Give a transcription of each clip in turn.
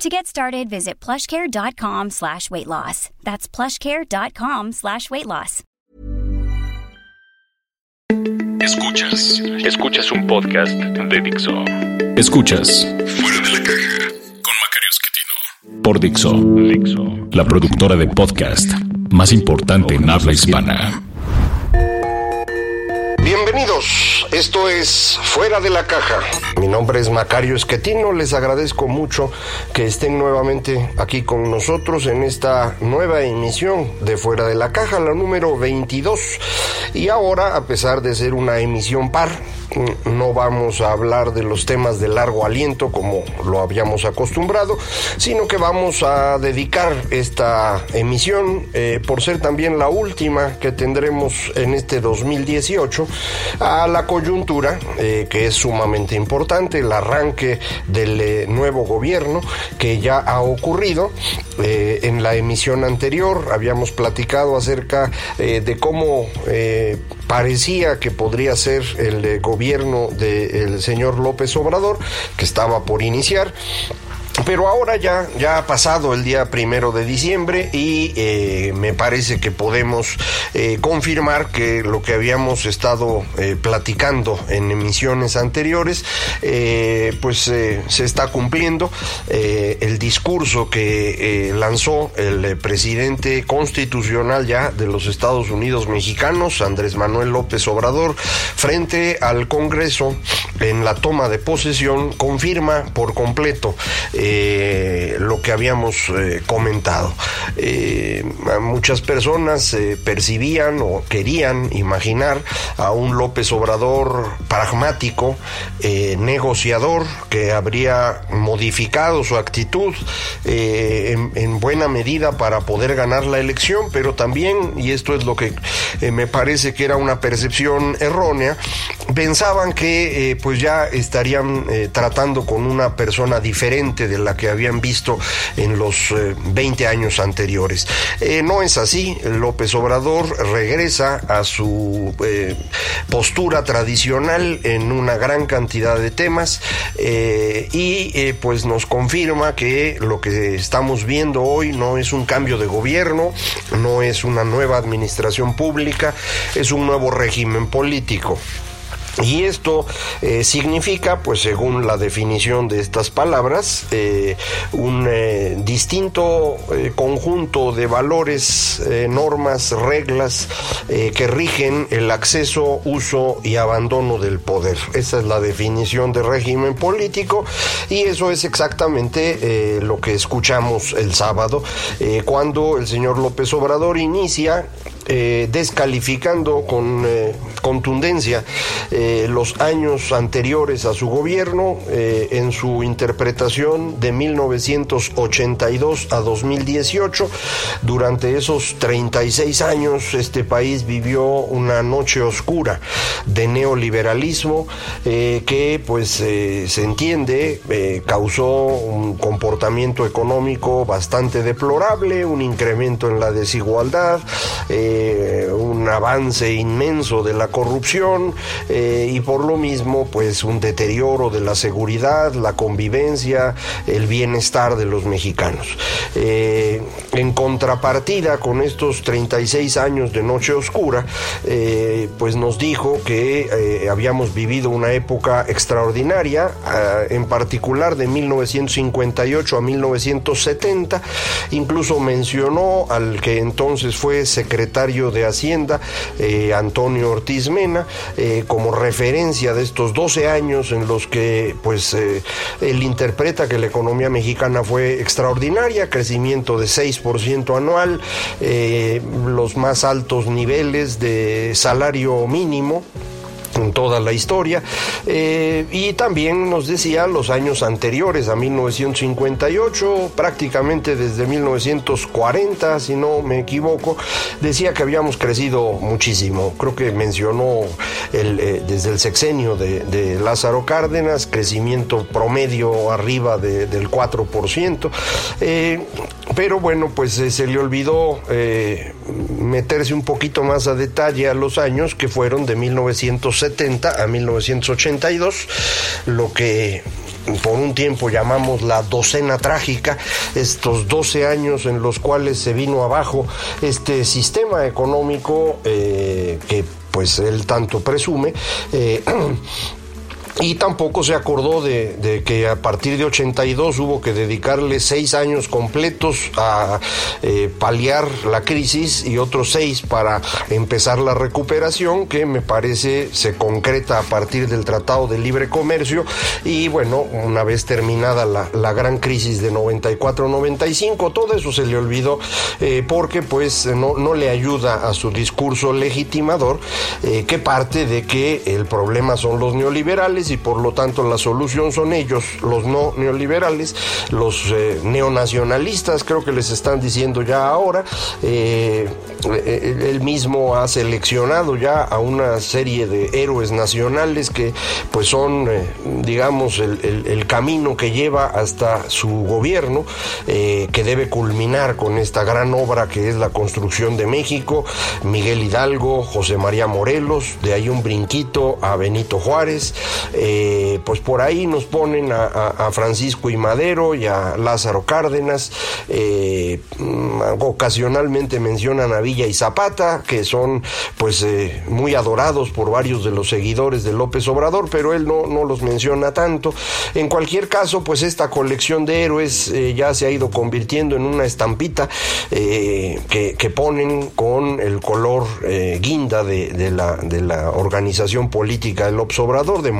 To get started, visit plushcare.com slash weight loss. That's plushcare.com slash weight loss. Escuchas, escuchas un podcast de Dixo. Escuchas Fuera de la caja con Macario Esquetino. por Dixo, Dixo. la productora de podcast más importante en habla hispana. Esto es Fuera de la Caja. Mi nombre es Macario Esquetino, les agradezco mucho que estén nuevamente aquí con nosotros en esta nueva emisión de Fuera de la Caja, la número 22. Y ahora, a pesar de ser una emisión par, no vamos a hablar de los temas de largo aliento como lo habíamos acostumbrado, sino que vamos a dedicar esta emisión, eh, por ser también la última que tendremos en este 2018, a la coyuntura, eh, que es sumamente importante, el arranque del eh, nuevo gobierno que ya ha ocurrido. Eh, en la emisión anterior habíamos platicado acerca de cómo parecía que podría ser el gobierno del señor López Obrador, que estaba por iniciar. Pero ahora ya, ya ha pasado el día primero de diciembre y eh, me parece que podemos eh, confirmar que lo que habíamos estado eh, platicando en emisiones anteriores, eh, pues se está cumpliendo. El discurso que lanzó el presidente constitucional ya de los Estados Unidos mexicanos, Andrés Manuel López Obrador, frente al Congreso en la toma de posesión, confirma por completo lo que habíamos eh, comentado. Eh, muchas personas eh, percibían o querían imaginar a un López Obrador pragmático, eh, negociador, que habría modificado su actitud eh, en, en buena medida para poder ganar la elección, pero también, y esto es lo que eh, me parece que era una percepción errónea, pensaban que eh, pues ya estarían eh, tratando con una persona diferente de la que habían visto en los eh, 20 años anteriores. Eh, no es así, López Obrador regresa a su eh, postura tradicional en una gran cantidad de temas eh, y eh, pues nos confirma que lo que estamos viendo hoy no es un cambio de gobierno, no es una nueva administración pública, es un nuevo régimen político. Y esto eh, significa, pues según la definición de estas palabras, eh, un eh, distinto eh, conjunto de valores, normas, reglas que rigen el acceso, uso y abandono del poder. Esa es la definición de régimen político y eso es exactamente lo que escuchamos el sábado, cuando el señor López Obrador inicia eh, descalificando con eh, contundencia eh, los años anteriores a su gobierno en su interpretación de 1982 a 2018. Durante esos 36 años este país vivió una noche oscura de neoliberalismo que pues se entiende causó un comportamiento económico bastante deplorable, un incremento en la desigualdad, un avance inmenso de la corrupción eh, y por lo mismo pues un deterioro de la seguridad, la convivencia, el bienestar de los mexicanos. Eh, en contrapartida con estos 36 años de noche oscura, eh, pues nos dijo que eh, habíamos vivido una época extraordinaria, en particular de 1958 a 1970, incluso mencionó al que entonces fue secretario de Hacienda, eh, Antonio Ortiz Mena, eh, como referencia de estos 12 años en los que pues eh, él interpreta que la economía mexicana fue extraordinaria, crecimiento de 6% anual, los más altos niveles de salario mínimo en toda la historia. Eh, y también nos decía los años anteriores a 1958, prácticamente desde 1940, si no me equivoco, decía que habíamos crecido muchísimo. Creo que mencionó el, eh, desde el sexenio de, Lázaro Cárdenas, crecimiento promedio arriba del 4%. Eh, pero bueno, pues se le olvidó meterse un poquito más a detalle a los años que fueron de 1970 a 1982, lo que por un tiempo llamamos la docena trágica, estos 12 años en los cuales se vino abajo este sistema económico eh, que pues él tanto presume, eh, Y tampoco se acordó de, que a partir de 82 hubo que dedicarle seis años completos a eh, paliar la crisis y otros seis para empezar la recuperación, que me parece se concreta a partir del Tratado de Libre Comercio. Y bueno, una vez terminada la, gran crisis de 94-95, todo eso se le olvidó eh, porque pues no, no le ayuda a su discurso legitimador, eh, que parte de que el problema son los neoliberales y por lo tanto la solución son ellos, los no neoliberales, los eh, neonacionalistas, creo que les están diciendo ya ahora. Eh, eh, él mismo ha seleccionado ya a una serie de héroes nacionales que pues son, digamos, el, camino que lleva hasta su gobierno, que debe culminar con esta gran obra que es la construcción de México, Miguel Hidalgo, José María Morelos, de ahí un brinquito a Benito Juárez, eh, pues por ahí nos ponen a, Francisco y Madero y a Lázaro Cárdenas, eh, ocasionalmente mencionan a Villa y Zapata, que son pues eh, muy adorados por varios de los seguidores de López Obrador, pero él no, no los menciona tanto. En cualquier caso, pues esta colección de héroes ya se ha ido convirtiendo en una estampita que, ponen con el color guinda de, de, la, de la organización política del López Obrador, de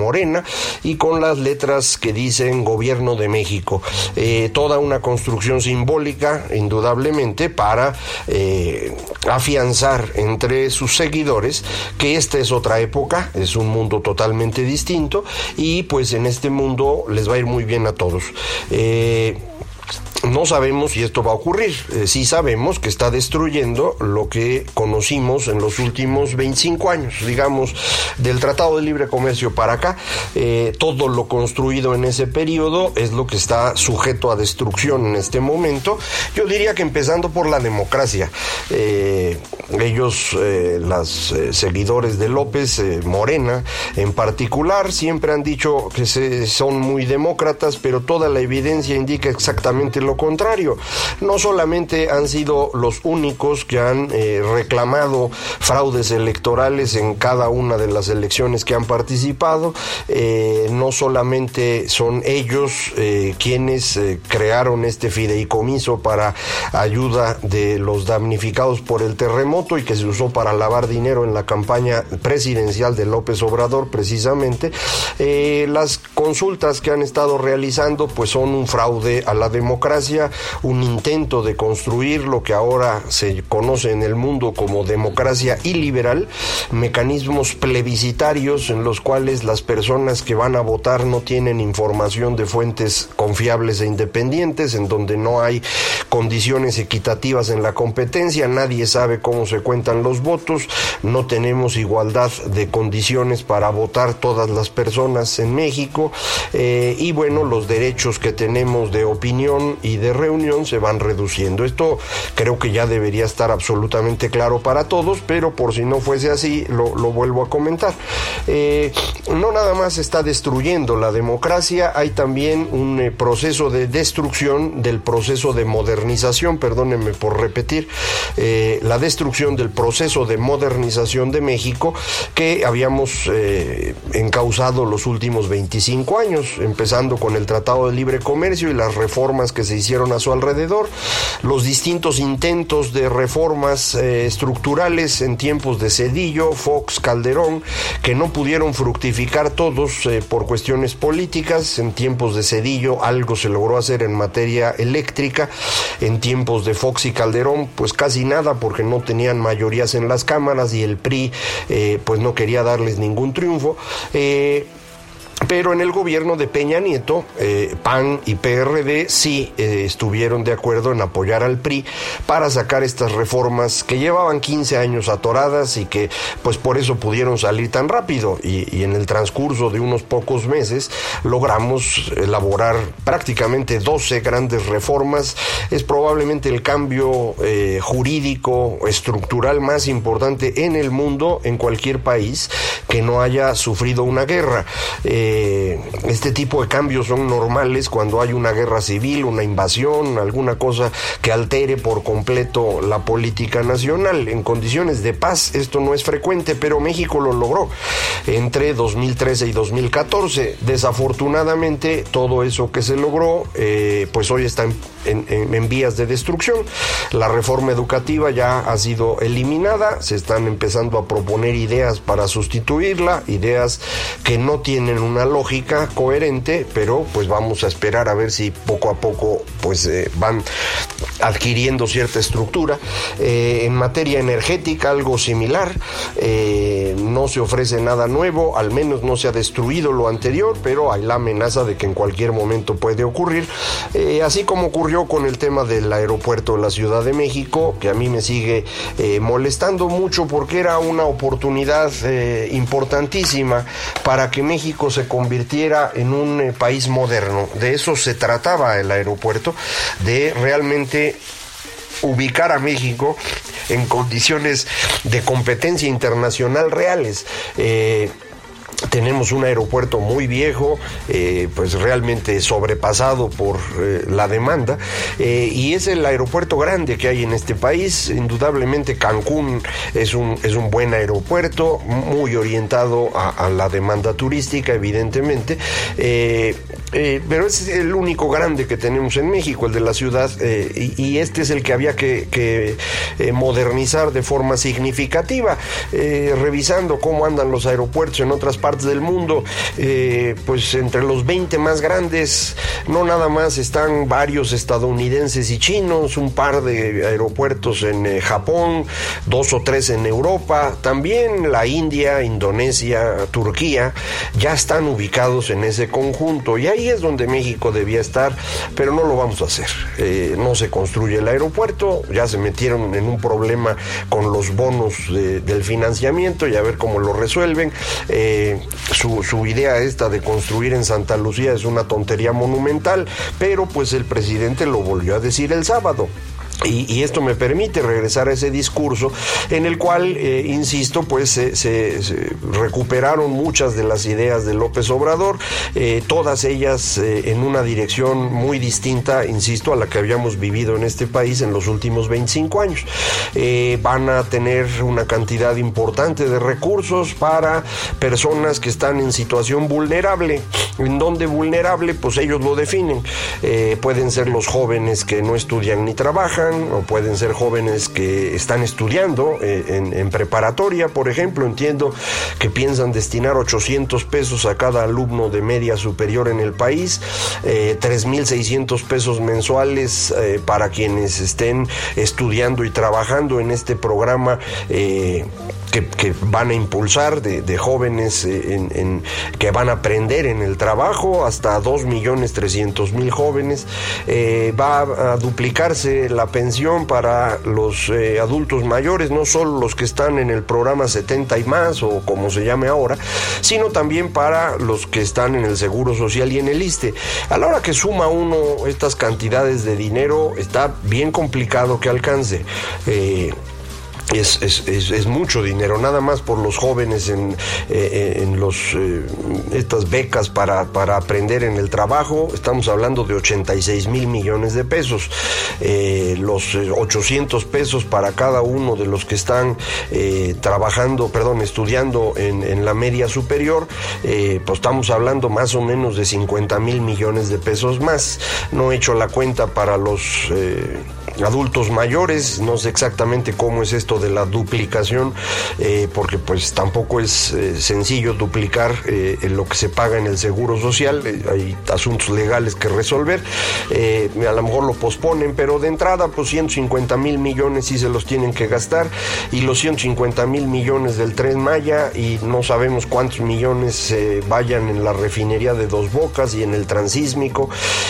Y con las letras que dicen Gobierno de México. Eh, toda una construcción simbólica, indudablemente, para eh, afianzar entre sus seguidores que esta es otra época, es un mundo totalmente distinto y pues en este mundo les va a ir muy bien a todos. Eh, no sabemos si esto va a ocurrir. Eh, sí sabemos que está destruyendo lo que conocimos en los últimos 25 años, digamos, del Tratado de Libre Comercio para acá. Eh, todo lo construido en ese periodo es lo que está sujeto a destrucción en este momento. Yo diría que empezando por la democracia. Eh, ellos, los seguidores de López, Morena en particular, siempre han dicho que se, son muy demócratas, pero toda la evidencia indica exactamente lo contrario. No solamente han sido los únicos que han eh, reclamado fraudes electorales en cada una de las elecciones que han participado, eh, no solamente son ellos eh, quienes crearon este fideicomiso para ayuda de los damnificados por el terremoto y que se usó para lavar dinero en la campaña presidencial de López Obrador precisamente, las consultas que han estado realizando pues son un fraude a la democracia un intento de construir lo que ahora se conoce en el mundo como democracia iliberal, mecanismos plebiscitarios en los cuales las personas que van a votar no tienen información de fuentes confiables e independientes, en donde no hay condiciones equitativas en la competencia, nadie sabe cómo se cuentan los votos, no tenemos igualdad de condiciones para votar todas las personas en México eh, y bueno, los derechos que tenemos de opinión y de reunión se van reduciendo. Esto creo que ya debería estar absolutamente claro para todos, pero por si no fuese así, lo, vuelvo a comentar. Eh, no nada más está destruyendo la democracia, hay también un eh, proceso de destrucción del proceso de modernización, perdónenme por repetir, eh, la destrucción del proceso de modernización de México que habíamos encausado los últimos 25 años, empezando con el Tratado de Libre Comercio y las reformas que se hicieron a su alrededor, los distintos intentos de reformas eh, estructurales en tiempos de Cedillo, Fox, Calderón, que no pudieron fructificar todos eh, por cuestiones políticas. En tiempos de Cedillo algo se logró hacer en materia eléctrica, en tiempos de Fox y Calderón pues casi nada porque no tenían mayorías en las cámaras y el PRI eh, pues no quería darles ningún triunfo. Pero en el gobierno de Peña Nieto, eh, PAN y PRD sí eh, estuvieron de acuerdo en apoyar al PRI para sacar estas reformas que llevaban 15 años atoradas y que pues por eso pudieron salir tan rápido. Y, en el transcurso de unos pocos meses logramos elaborar prácticamente 12 grandes reformas. Es probablemente el cambio eh, jurídico, estructural más importante en el mundo, en cualquier país que no haya sufrido una guerra. Eh, este tipo de cambios son normales cuando hay una guerra civil, una invasión, alguna cosa que altere por completo la política nacional. En condiciones de paz esto no es frecuente, pero México lo logró entre 2013 y 2014. Desafortunadamente todo eso que se logró, eh, pues hoy está en, vías de destrucción. La reforma educativa ya ha sido eliminada, se están empezando a proponer ideas para sustituirla, ideas que no tienen una lógica coherente, pero pues vamos a esperar a ver si poco a poco pues eh, van adquiriendo cierta estructura. Eh, en materia energética algo similar, eh, no se ofrece nada nuevo, al menos no se ha destruido lo anterior, pero hay la amenaza de que en cualquier momento puede ocurrir, así como ocurrió con el tema del aeropuerto de la Ciudad de México, que a mí me sigue molestando mucho porque era una oportunidad importantísima para que México se convirtiera en un eh, país moderno. De eso se trataba el aeropuerto, de realmente ubicar a México en condiciones de competencia internacional reales. Eh, tenemos un aeropuerto muy viejo, eh, pues realmente sobrepasado por eh, la demanda, y es el aeropuerto grande que hay en este país. Indudablemente Cancún es un, es un buen aeropuerto, muy orientado a, la demanda turística, evidentemente, pero es el único grande que tenemos en México, el de la ciudad, y, este es el que había que, que modernizar de forma significativa, revisando cómo andan los aeropuertos en otras partes del mundo, eh, pues entre los 20 más grandes, no nada más están varios estadounidenses y chinos, un par de aeropuertos en eh, Japón, dos o tres en Europa, también la India, Indonesia, Turquía, ya están ubicados en ese conjunto y es donde México debía estar, pero no lo vamos a hacer. Eh, no se construye el aeropuerto, ya se metieron en un problema con los bonos del financiamiento y a ver cómo lo resuelven su, su idea esta de construir en Santa Lucía es una tontería monumental, pero pues el presidente lo volvió a decir el sábado. Y, esto me permite regresar a ese discurso en el cual, eh, insisto, pues se, recuperaron muchas de las ideas de López Obrador, eh, todas ellas eh, en una dirección muy distinta, insisto, a la que habíamos vivido en este país en los últimos 25 años. van a tener una cantidad importante de recursos para personas que están en situación vulnerable. ¿En donde vulnerable? Pues ellos lo definen. pueden ser los jóvenes que no estudian ni trabajan, o pueden ser jóvenes que están estudiando eh, en, preparatoria, por ejemplo. Entiendo que piensan destinar 800 pesos a cada alumno de media superior en el país, eh, 3.600 pesos mensuales eh, para quienes estén estudiando y trabajando en este programa. Eh, que, van a impulsar de, jóvenes en, que van a aprender en el trabajo, hasta 2.300.000 jóvenes. va a duplicarse la pensión para los eh, adultos mayores, no solo los que están en el programa 70 y más o como se llame ahora, sino también para los que están en el Seguro Social y en el ISTE. A la hora que suma uno estas cantidades de dinero, está bien complicado que alcance. Eh, es, es, es, mucho dinero, nada más por los jóvenes en, eh, en los, eh, estas becas para, para, aprender en el trabajo, estamos hablando de 86 mil millones de pesos, eh, los 800 pesos para cada uno de los que están trabajando, perdón, estudiando en, en la media superior, pues estamos hablando más o menos de 50 mil millones de pesos más, no he hecho la cuenta para los adultos mayores, no sé exactamente cómo es esto de la duplicación, eh, porque pues tampoco es eh, sencillo duplicar eh, lo que se paga en el seguro social, hay asuntos legales que resolver, a lo mejor lo posponen, pero de entrada pues 150 mil millones sí se los tienen que gastar y los 150 mil millones del tren Maya y no sabemos cuántos millones vayan en la refinería de Dos Bocas y en el transísmico.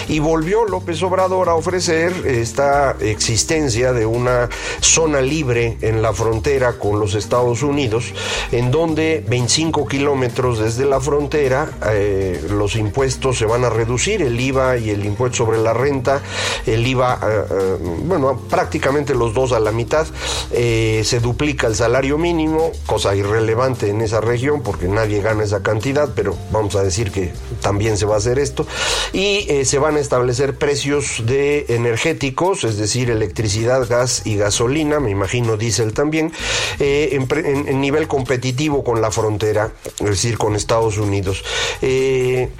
Y volvió López Obrador a ofrecer esta existencia de una zona libre en la frontera con los Estados Unidos, en donde 25 kilómetros desde la frontera eh, los impuestos se van a reducir, el IVA y el impuesto sobre la renta, el IVA, eh, eh, bueno, prácticamente los dos a la mitad, se duplica el salario mínimo, cosa irrelevante en esa región porque nadie gana esa cantidad, pero vamos a decir que también se va a hacer esto, y se van a establecer precios de energéticos, es decir, electricidad, gas y gasolina, me imagino diésel también, eh, en, nivel competitivo con la frontera, es decir, con Estados Unidos. Eh,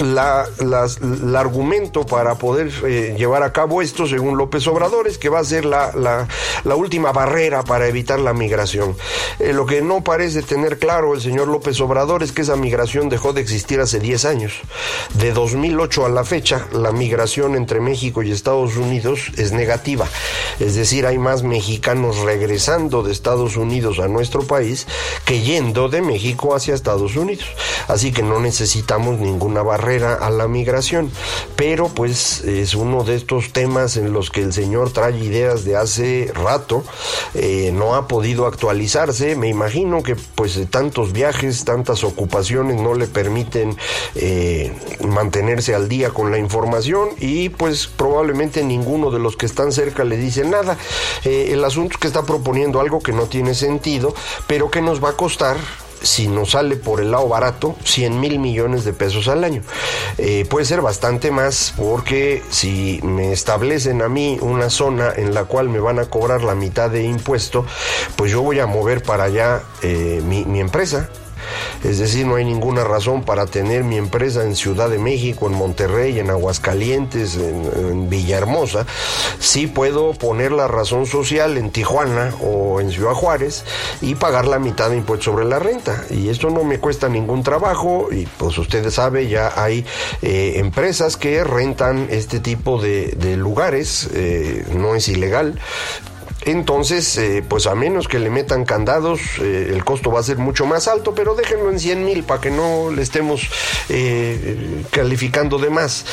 la, el argumento para poder eh, llevar a cabo esto, según López Obrador, es que va a ser la, la, última barrera para evitar la migración. Eh, lo que no parece tener claro el señor López Obrador es que esa migración dejó de existir hace 10 años. De 2008 a la fecha, la migración entre México y Estados Unidos es negativa. Es decir, hay más mexicanos regresando de Estados Unidos a nuestro país que yendo de México hacia Estados Unidos. Así que no necesitamos ninguna barrera a la migración. Pero pues es uno de estos temas en los que el señor trae ideas de hace rato, eh, no ha podido actualizarse, me imagino que pues tantos viajes, tantas ocupaciones no le permiten eh, mantenerse al día con la información y pues probablemente ninguno de los que están cerca le dice nada. Eh, el asunto es que está proponiendo algo que no tiene sentido, pero que nos va a costar si nos sale por el lado barato, 100 mil millones de pesos al año. Eh, puede ser bastante más porque si me establecen a mí una zona en la cual me van a cobrar la mitad de impuesto, pues yo voy a mover para allá eh, mi, mi empresa es decir, no hay ninguna razón para tener mi empresa en Ciudad de México, en Monterrey, en Aguascalientes, en, Villahermosa. Sí puedo poner la razón social en Tijuana o en Ciudad Juárez y pagar la mitad de impuestos sobre la renta. Y esto no me cuesta ningún trabajo y pues ustedes saben, ya hay eh, empresas que rentan este tipo de, lugares, eh, no es ilegal, entonces, eh, pues a menos que le metan candados, eh, el costo va a ser mucho más alto, pero déjenlo en 100 mil para que no le estemos eh, calificando de más.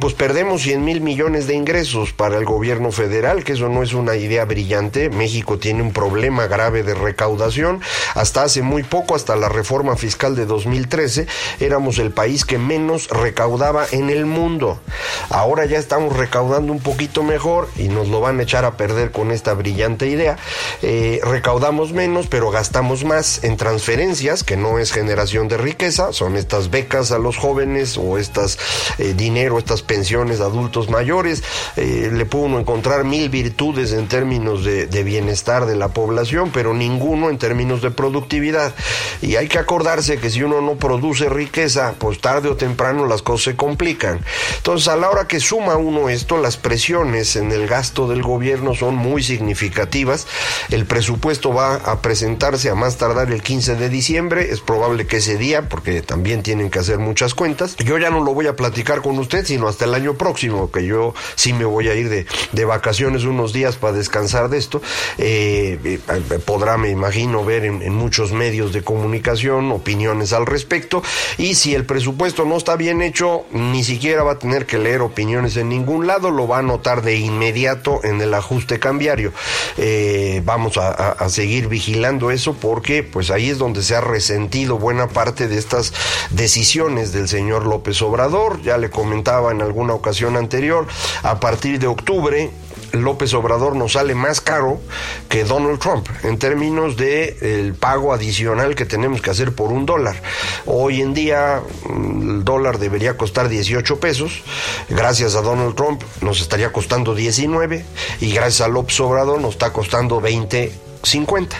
pues perdemos 100 mil millones de ingresos para el gobierno federal, que eso no es una idea brillante. México tiene un problema grave de recaudación. Hasta hace muy poco, hasta la reforma fiscal de 2013, éramos el país que menos recaudaba en el mundo. Ahora ya estamos recaudando un poquito mejor y nos lo van a echar a perder con esta brillante idea. Eh, recaudamos menos, pero gastamos más en transferencias, que no es generación de riqueza, son estas becas a los jóvenes o estas eh, dinero, estas pensiones de adultos mayores. Eh, le puede uno encontrar mil virtudes en términos de, de bienestar de la población, pero ninguno en términos de productividad. Y hay que acordarse que si uno no produce riqueza, pues tarde o temprano las cosas se complican. Entonces, a la hora que suma uno esto, las presiones en el gasto del gobierno son muy significativas el presupuesto va a presentarse a más tardar el 15 de diciembre. Es probable que ese día, porque también tienen que hacer muchas cuentas. Yo ya no lo voy a platicar con usted, sino hasta el año próximo, que yo sí me voy a ir de, de vacaciones unos días para descansar de esto. Eh, eh, podrá, me imagino, ver en, en muchos medios de comunicación opiniones al respecto. Y si el presupuesto no está bien hecho, ni siquiera va a tener que leer opiniones en ningún lado, lo va a notar de inmediato en el ajuste cambiario. Eh, vamos a, seguir vigilando eso porque pues ahí es donde se ha resentido buena parte de estas decisiones del señor López Obrador. Ya le comentaba en alguna ocasión anterior, a partir de octubre López Obrador nos sale más caro que Donald Trump en términos de el pago adicional que tenemos que hacer por un dólar. Hoy en día mm, el dólar debería costar 18 pesos, gracias a Donald Trump nos estaría costando 19 y gracias a López Obrador nos está costando 20 50.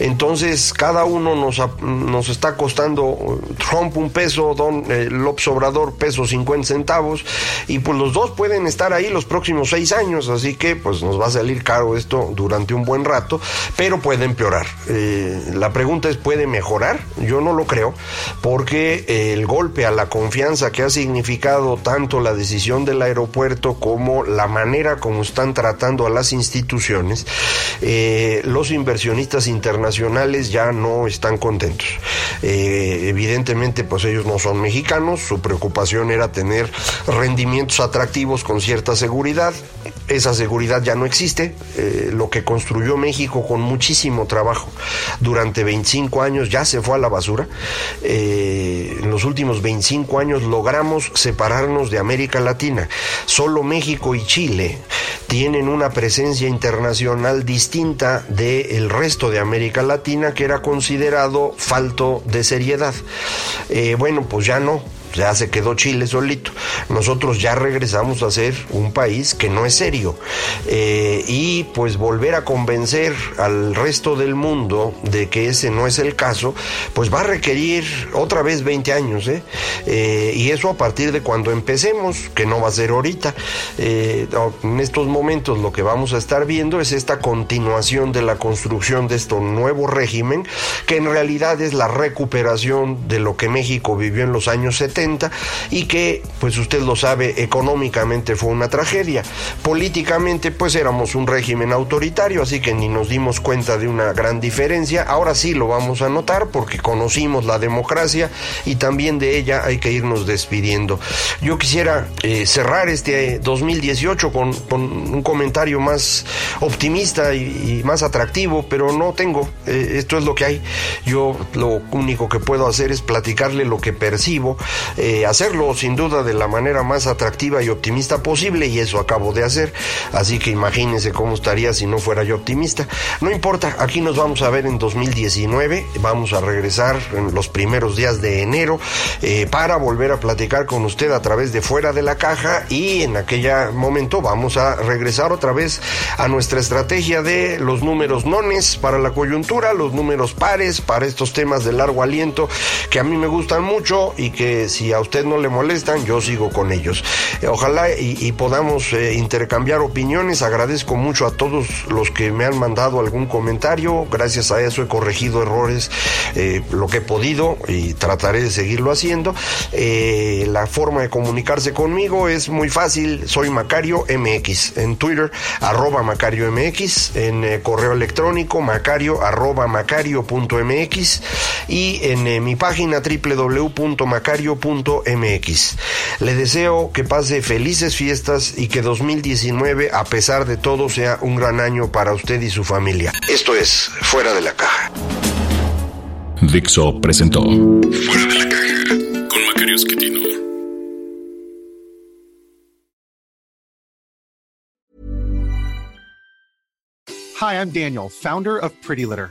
Entonces, cada uno nos, nos está costando Trump un peso, Don eh, López Obrador peso 50 centavos, y pues los dos pueden estar ahí los próximos seis años, así que pues nos va a salir caro esto durante un buen rato, pero puede empeorar. Eh, la pregunta es, ¿puede mejorar? Yo no lo creo, porque el golpe a la confianza que ha significado tanto la decisión del aeropuerto como la manera como están tratando a las instituciones, eh, los inversionistas internacionales ya no están contentos. Eh, evidentemente, pues ellos no son mexicanos, su preocupación era tener rendimientos atractivos con cierta seguridad. Esa seguridad ya no existe. Eh, lo que construyó México con muchísimo trabajo durante 25 años ya se fue a la basura. Eh, en los últimos 25 años logramos separarnos de América Latina. Solo México y Chile tienen una presencia internacional distinta del resto de América Latina que era considerado falto de seriedad. Eh, bueno, pues ya no ya se quedó Chile solito. Nosotros ya regresamos a ser un país que no es serio. Eh, y pues volver a convencer al resto del mundo de que ese no es el caso, pues va a requerir otra vez 20 años. ¿eh? Eh, y eso a partir de cuando empecemos, que no va a ser ahorita. en estos momentos lo que vamos a estar viendo es esta continuación de la construcción de este nuevo régimen, que en realidad es la recuperación de lo que México vivió en los años 70 y que, pues usted lo sabe, económicamente fue una tragedia. Políticamente, pues éramos un régimen autoritario, así que ni nos dimos cuenta de una gran diferencia. Ahora sí lo vamos a notar porque conocimos la democracia y también de ella hay que irnos despidiendo. Yo quisiera eh, cerrar este 2018 con, un comentario más optimista y, más atractivo, pero no tengo. Eh, esto es lo que hay. Yo lo único que puedo hacer es platicarle lo que percibo eh, hacerlo sin duda de la manera más atractiva y optimista posible y eso acabo de hacer. Así que imagínense cómo estaría si no fuera yo optimista. No importa, aquí nos vamos a ver en 2019, vamos a regresar en los primeros días de enero eh, para volver a platicar con usted a través de fuera de la caja y en aquel momento vamos a regresar otra vez a nuestra estrategia de los números nones para la coyuntura, los números pares para estos temas de largo aliento que a mí me gustan mucho y que si a usted no le molestan, yo sigo con ellos. Eh, ojalá y, podamos eh, intercambiar opiniones. Agradezco mucho a todos los que me han mandado algún comentario. Gracias a eso he corregido errores eh, lo que he podido y trataré de seguirlo haciendo. la forma de comunicarse conmigo es muy fácil. Soy Macario MX en Twitter, arroba Macario MX, en correo electrónico macario arroba macario.mx y en mi página www.macario.mx mx Le deseo que pase felices fiestas y que 2019, a pesar de todo, sea un gran año para usted y su familia. Esto es Fuera de la Caja. Dixo presentó Fuera de la Caja con Macario Esquetino. Hi, I'm Daniel, founder of Pretty Litter.